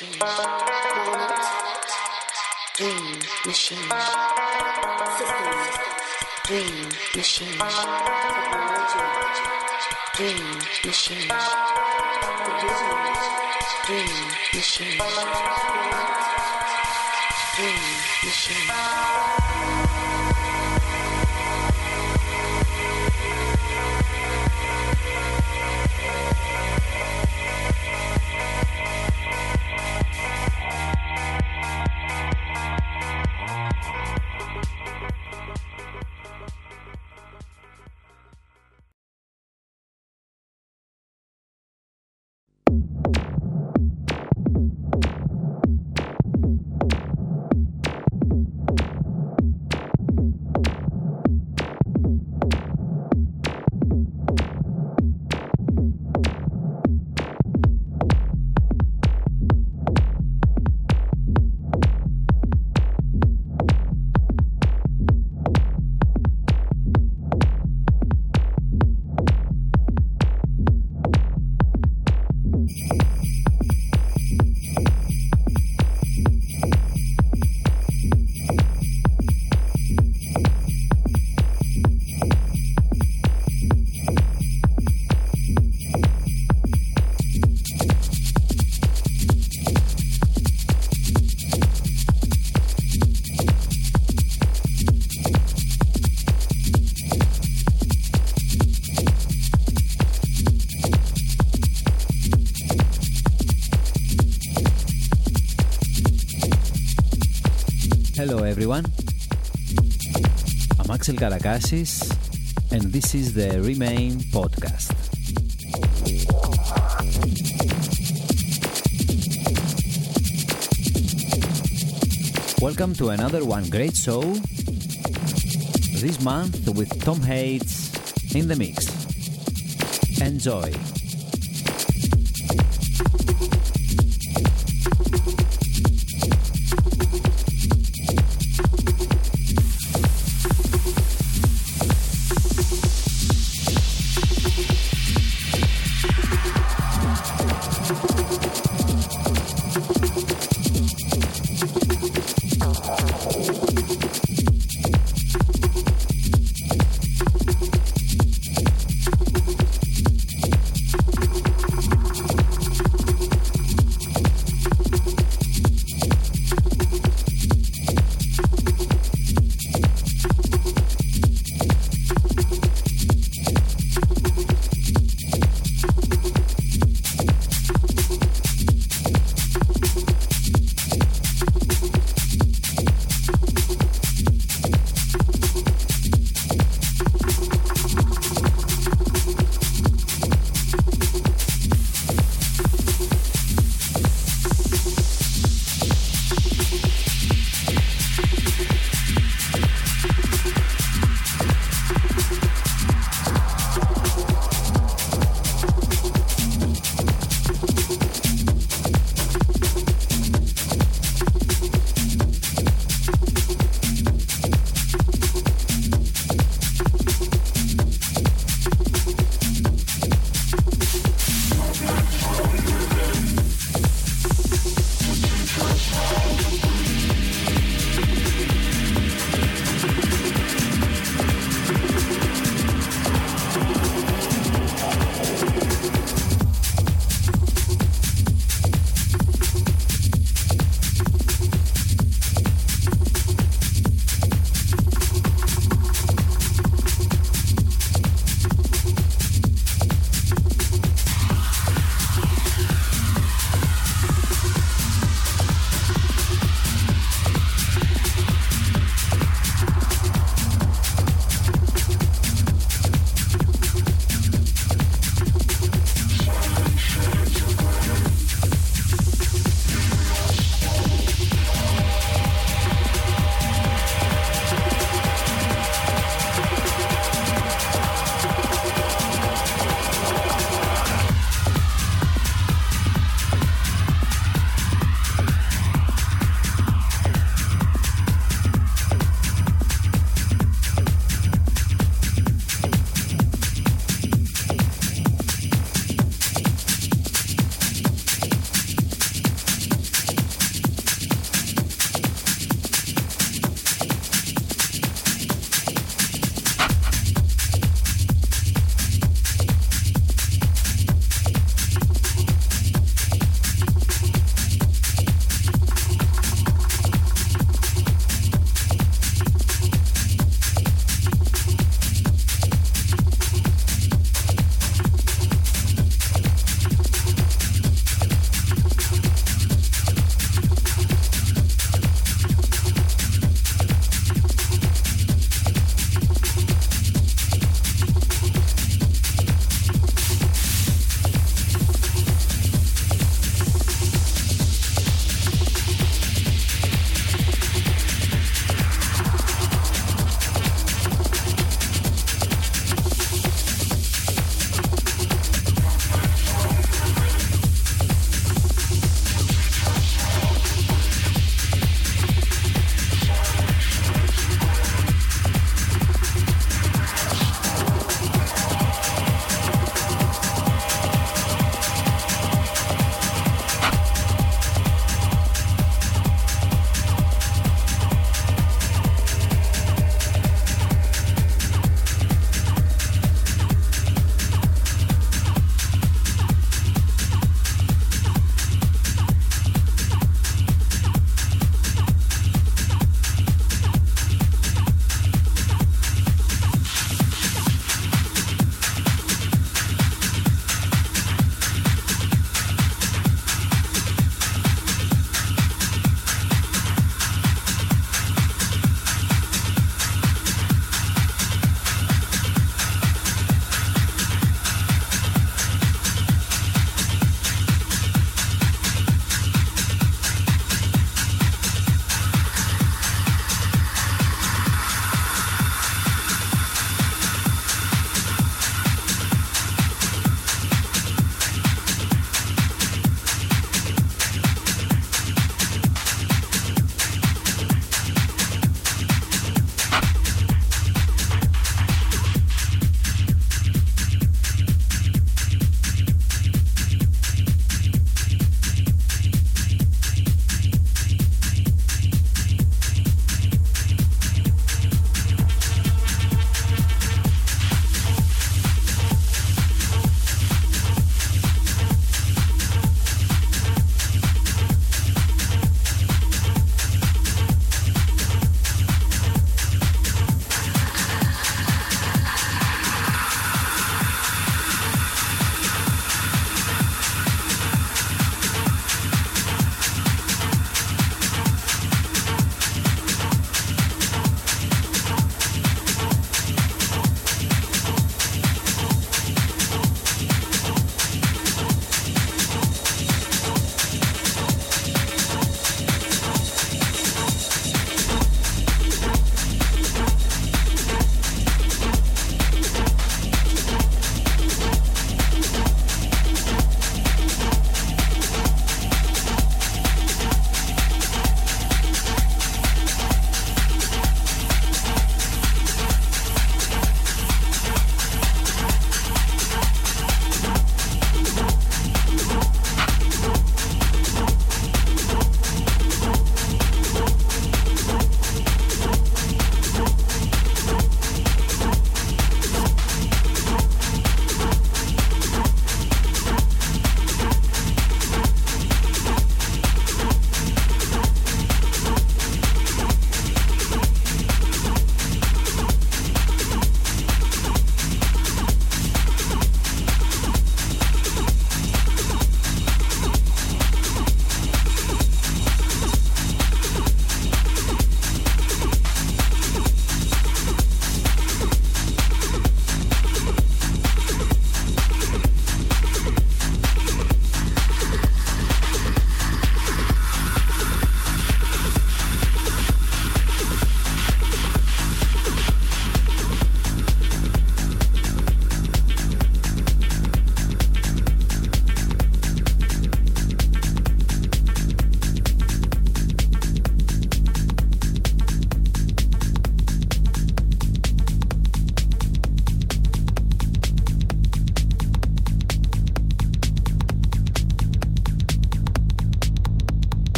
machine. Planet, dream machine. Systems, dream machine. Technology, dream machine. The vision, dream machine. Dream machine. Everyone. I'm Axel Karakasis and this is the Remain podcast. Welcome to another one great show. This month with Tom Hades in the mix. Enjoy.